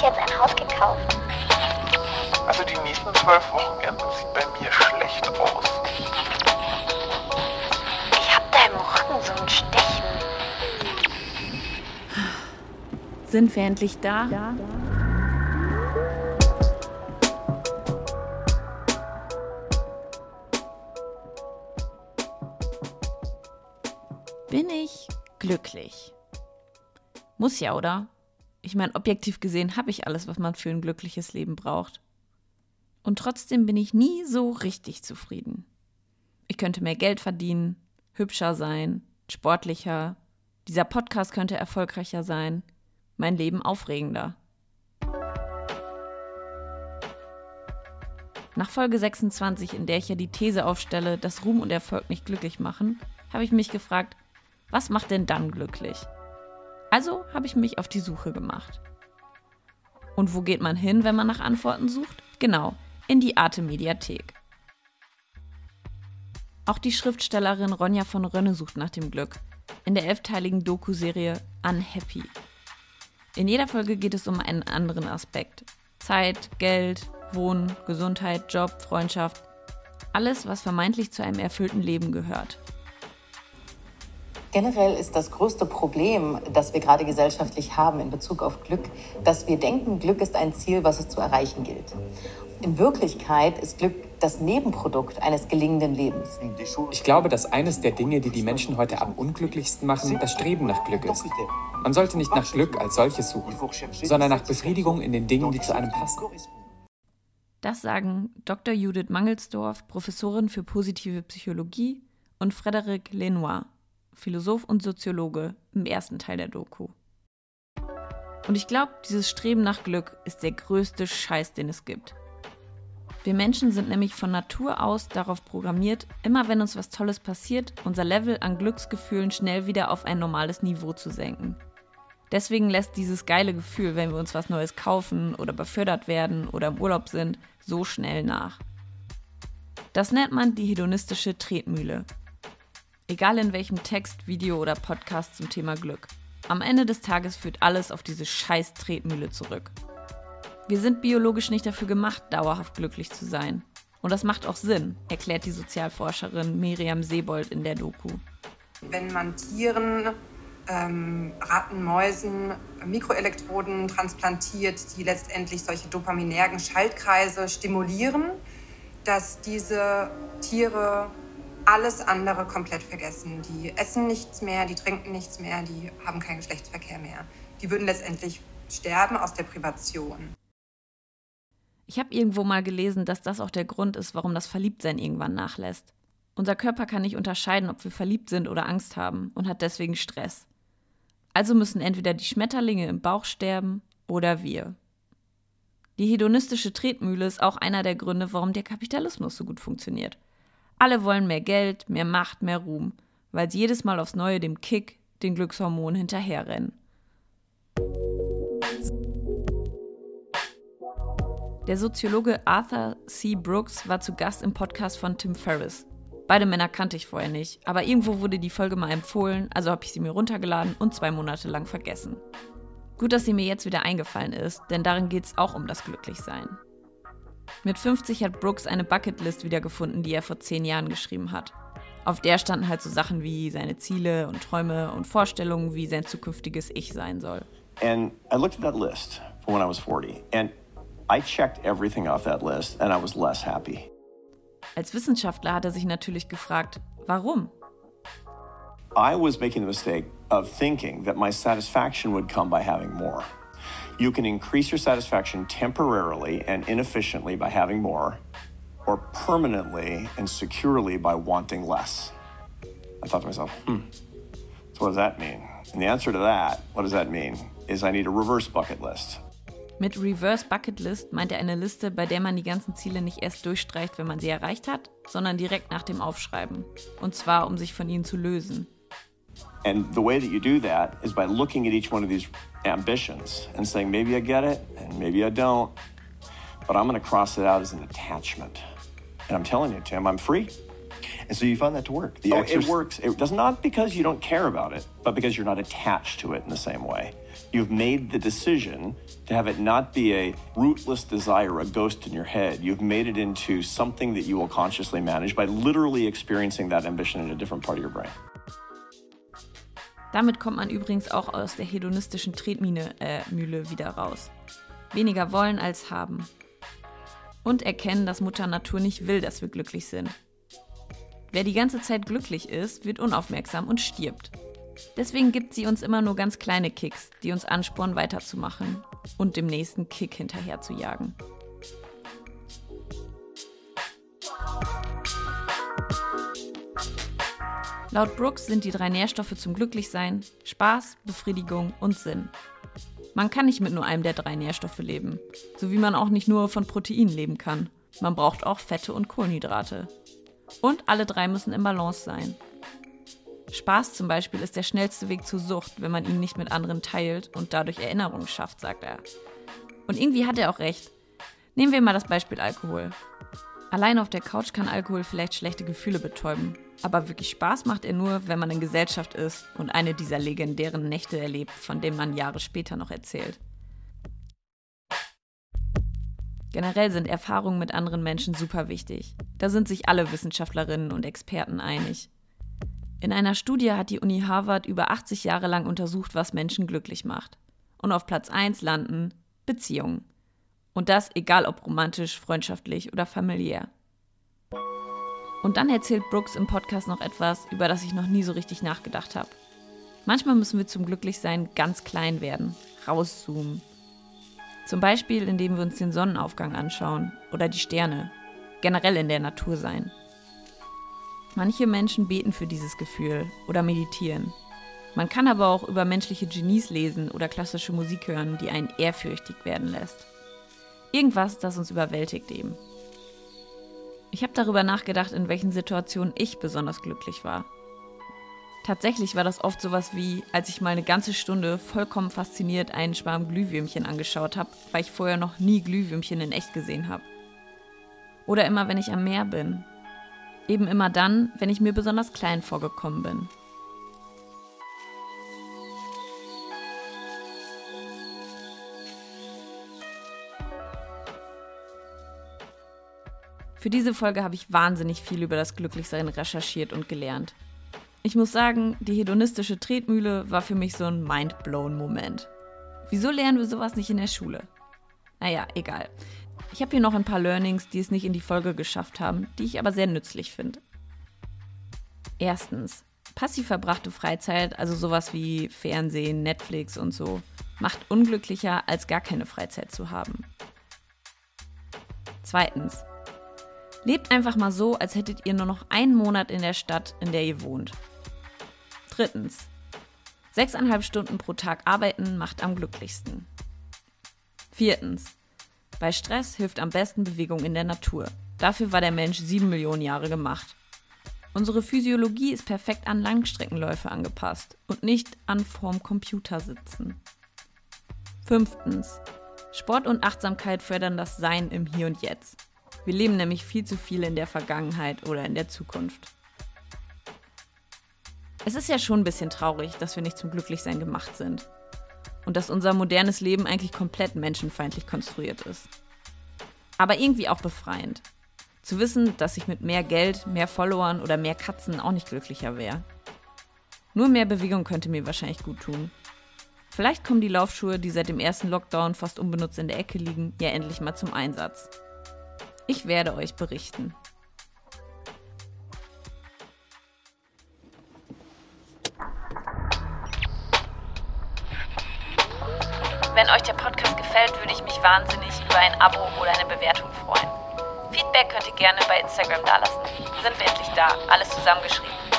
uns jetzt ein Haus gekauft. Also die nächsten zwölf Wochenenden sieht bei mir schlecht aus. Ich hab da im Rücken so ein Stechen. Sind wir endlich da? Ja. Bin ich glücklich? Muss ja, oder? Ich meine, objektiv gesehen habe ich alles, was man für ein glückliches Leben braucht. Und trotzdem bin ich nie so richtig zufrieden. Ich könnte mehr Geld verdienen, hübscher sein, sportlicher. Dieser Podcast könnte erfolgreicher sein, mein Leben aufregender. Nach Folge 26, in der ich ja die These aufstelle, dass Ruhm und Erfolg nicht glücklich machen, habe ich mich gefragt, was macht denn dann glücklich? Also habe ich mich auf die Suche gemacht. Und wo geht man hin, wenn man nach Antworten sucht? Genau, in die Arte Mediathek. Auch die Schriftstellerin Ronja von Rönne sucht nach dem Glück in der elfteiligen Doku-Serie Unhappy. In jeder Folge geht es um einen anderen Aspekt. Zeit, Geld, Wohnen, Gesundheit, Job, Freundschaft. Alles, was vermeintlich zu einem erfüllten Leben gehört. Generell ist das größte Problem, das wir gerade gesellschaftlich haben in Bezug auf Glück, dass wir denken, Glück ist ein Ziel, was es zu erreichen gilt. In Wirklichkeit ist Glück das Nebenprodukt eines gelingenden Lebens. Ich glaube, dass eines der Dinge, die die Menschen heute am unglücklichsten machen, das Streben nach Glück ist. Man sollte nicht nach Glück als solches suchen, sondern nach Befriedigung in den Dingen, die zu einem passen. Das sagen Dr. Judith Mangelsdorf, Professorin für positive Psychologie, und Frédéric Lenoir, Philosoph und Soziologe, im ersten Teil der Doku. Und ich glaube, dieses Streben nach Glück ist der größte Scheiß, den es gibt. Wir Menschen sind nämlich von Natur aus darauf programmiert, immer wenn uns was Tolles passiert, unser Level an Glücksgefühlen schnell wieder auf ein normales Niveau zu senken. Deswegen lässt dieses geile Gefühl, wenn wir uns was Neues kaufen oder befördert werden oder im Urlaub sind, so schnell nach. Das nennt man die hedonistische Tretmühle. Egal in welchem Text, Video oder Podcast zum Thema Glück. Am Ende des Tages führt alles auf diese scheiß Tretmühle zurück. Wir sind biologisch nicht dafür gemacht, dauerhaft glücklich zu sein. Und das macht auch Sinn, erklärt die Sozialforscherin Miriam Sebold in der Doku. Wenn man Tieren, ähm, Ratten, Mäusen Mikroelektroden transplantiert, die letztendlich solche dopaminergen Schaltkreise stimulieren, dass diese Tiere alles andere komplett vergessen. Die essen nichts mehr, die trinken nichts mehr, die haben keinen Geschlechtsverkehr mehr. Die würden letztendlich sterben aus der Privation. Ich habe irgendwo mal gelesen, dass das auch der Grund ist, warum das Verliebtsein irgendwann nachlässt. Unser Körper kann nicht unterscheiden, ob wir verliebt sind oder Angst haben und hat deswegen Stress. Also müssen entweder die Schmetterlinge im Bauch sterben oder wir. Die hedonistische Tretmühle ist auch einer der Gründe, warum der Kapitalismus so gut funktioniert. Alle wollen mehr Geld, mehr Macht, mehr Ruhm, weil sie jedes Mal aufs Neue dem Kick, den Glückshormonen hinterherrennen. Der Soziologe Arthur C. Brooks war zu Gast im Podcast von Tim Ferriss. Beide Männer kannte ich vorher nicht, aber irgendwo wurde die Folge mal empfohlen, also habe ich sie mir runtergeladen und zwei Monate lang vergessen. Gut, dass sie mir jetzt wieder eingefallen ist, denn darin geht es auch um das Glücklichsein. Mit 50 hat Brooks eine Bucketlist wiedergefunden, die er vor zehn Jahren geschrieben hat. Auf der standen halt so Sachen wie seine Ziele und Träume und Vorstellungen, wie sein zukünftiges Ich sein soll. And I looked at that list for when I was 40 and I checked everything off that list and I was less happy. Als Wissenschaftler hat er sich natürlich gefragt, warum? I was making the mistake of thinking that my satisfaction would come by having more. You can increase your satisfaction temporarily and inefficiently by having more, or permanently and securely by wanting less. I thought to myself, hmm, so what does that mean? And the answer to that, what does that mean, is I need a reverse bucket list. Mit Reverse Bucket List meint er eine Liste, bei der man die ganzen Ziele nicht erst durchstreicht, wenn man sie erreicht hat, sondern direkt nach dem Aufschreiben. Und zwar, um sich von ihnen zu lösen. And the way that you do that is by looking at each one of these ambitions and saying, maybe I get it and maybe I don't, but I'm going to cross it out as an attachment. And I'm telling you, Tim, I'm free. And so you find that to work. The oh, it works. It does not because you don't care about it, but because you're not attached to it in the same way. You've made the decision to have it not be a rootless desire, a ghost in your head. You've made it into something that you will consciously manage by literally experiencing that ambition in a different part of your brain. Damit kommt man übrigens auch aus der hedonistischen Tretmine äh, Mühle wieder raus. Weniger wollen als haben. Und erkennen, dass Mutter Natur nicht will, dass wir glücklich sind. Wer die ganze Zeit glücklich ist, wird unaufmerksam und stirbt. Deswegen gibt sie uns immer nur ganz kleine Kicks, die uns anspornen, weiterzumachen und dem nächsten Kick hinterher zu jagen. Laut Brooks sind die drei Nährstoffe zum Glücklichsein Spaß, Befriedigung und Sinn. Man kann nicht mit nur einem der drei Nährstoffe leben, so wie man auch nicht nur von Proteinen leben kann. Man braucht auch Fette und Kohlenhydrate. Und alle drei müssen im Balance sein. Spaß zum Beispiel ist der schnellste Weg zur Sucht, wenn man ihn nicht mit anderen teilt und dadurch Erinnerungen schafft, sagt er. Und irgendwie hat er auch recht. Nehmen wir mal das Beispiel Alkohol. Allein auf der Couch kann Alkohol vielleicht schlechte Gefühle betäuben. Aber wirklich Spaß macht er nur, wenn man in Gesellschaft ist und eine dieser legendären Nächte erlebt, von denen man Jahre später noch erzählt. Generell sind Erfahrungen mit anderen Menschen super wichtig. Da sind sich alle Wissenschaftlerinnen und Experten einig. In einer Studie hat die Uni Harvard über 80 Jahre lang untersucht, was Menschen glücklich macht. Und auf Platz 1 landen Beziehungen. Und das egal ob romantisch, freundschaftlich oder familiär. Und dann erzählt Brooks im Podcast noch etwas, über das ich noch nie so richtig nachgedacht habe. Manchmal müssen wir zum Glücklichsein ganz klein werden, rauszoomen. Zum Beispiel, indem wir uns den Sonnenaufgang anschauen oder die Sterne, generell in der Natur sein. Manche Menschen beten für dieses Gefühl oder meditieren. Man kann aber auch über menschliche Genies lesen oder klassische Musik hören, die einen ehrfürchtig werden lässt. Irgendwas, das uns überwältigt eben. Ich habe darüber nachgedacht, in welchen Situationen ich besonders glücklich war. Tatsächlich war das oft sowas wie, als ich mal eine ganze Stunde vollkommen fasziniert einen Schwarm Glühwürmchen angeschaut habe, weil ich vorher noch nie Glühwürmchen in echt gesehen habe. Oder immer, wenn ich am Meer bin Eben immer dann, wenn ich mir besonders klein vorgekommen bin. Für diese Folge habe ich wahnsinnig viel über das Glücklichsein recherchiert und gelernt. Ich muss sagen, die hedonistische Tretmühle war für mich so ein Mindblown-Moment. Wieso lernen wir sowas nicht in der Schule? Naja, egal. Ich habe hier noch ein paar Learnings, die es nicht in die Folge geschafft haben, die ich aber sehr nützlich finde. Erstens, passiv verbrachte Freizeit, also sowas wie Fernsehen, Netflix und so, macht unglücklicher, als gar keine Freizeit zu haben. Zweitens, lebt einfach mal so, als hättet ihr nur noch einen Monat in der Stadt, in der ihr wohnt. Drittens, sechseinhalb Stunden pro Tag arbeiten macht am glücklichsten. Viertens, bei Stress hilft am besten Bewegung in der Natur. Dafür war der Mensch sieben Millionen Jahre gemacht. Unsere Physiologie ist perfekt an Langstreckenläufe angepasst und nicht an vorm Computer sitzen. Fünftens. Sport und Achtsamkeit fördern das Sein im Hier und Jetzt. Wir leben nämlich viel zu viel in der Vergangenheit oder in der Zukunft. Es ist ja schon ein bisschen traurig, dass wir nicht zum Glücklichsein gemacht sind und dass unser modernes Leben eigentlich komplett menschenfeindlich konstruiert ist. Aber irgendwie auch befreiend. Zu wissen, dass ich mit mehr Geld, mehr Followern oder mehr Katzen auch nicht glücklicher wäre. Nur mehr Bewegung könnte mir wahrscheinlich gut tun. Vielleicht kommen die Laufschuhe, die seit dem ersten Lockdown fast unbenutzt in der Ecke liegen, ja endlich mal zum Einsatz. Ich werde euch berichten. Wenn euch der Podcast gefällt, würde ich mich wahnsinnig über ein Abo oder eine Bewertung freuen. Feedback könnt ihr gerne bei Instagram dalassen. Sind wir endlich da, alles zusammengeschrieben.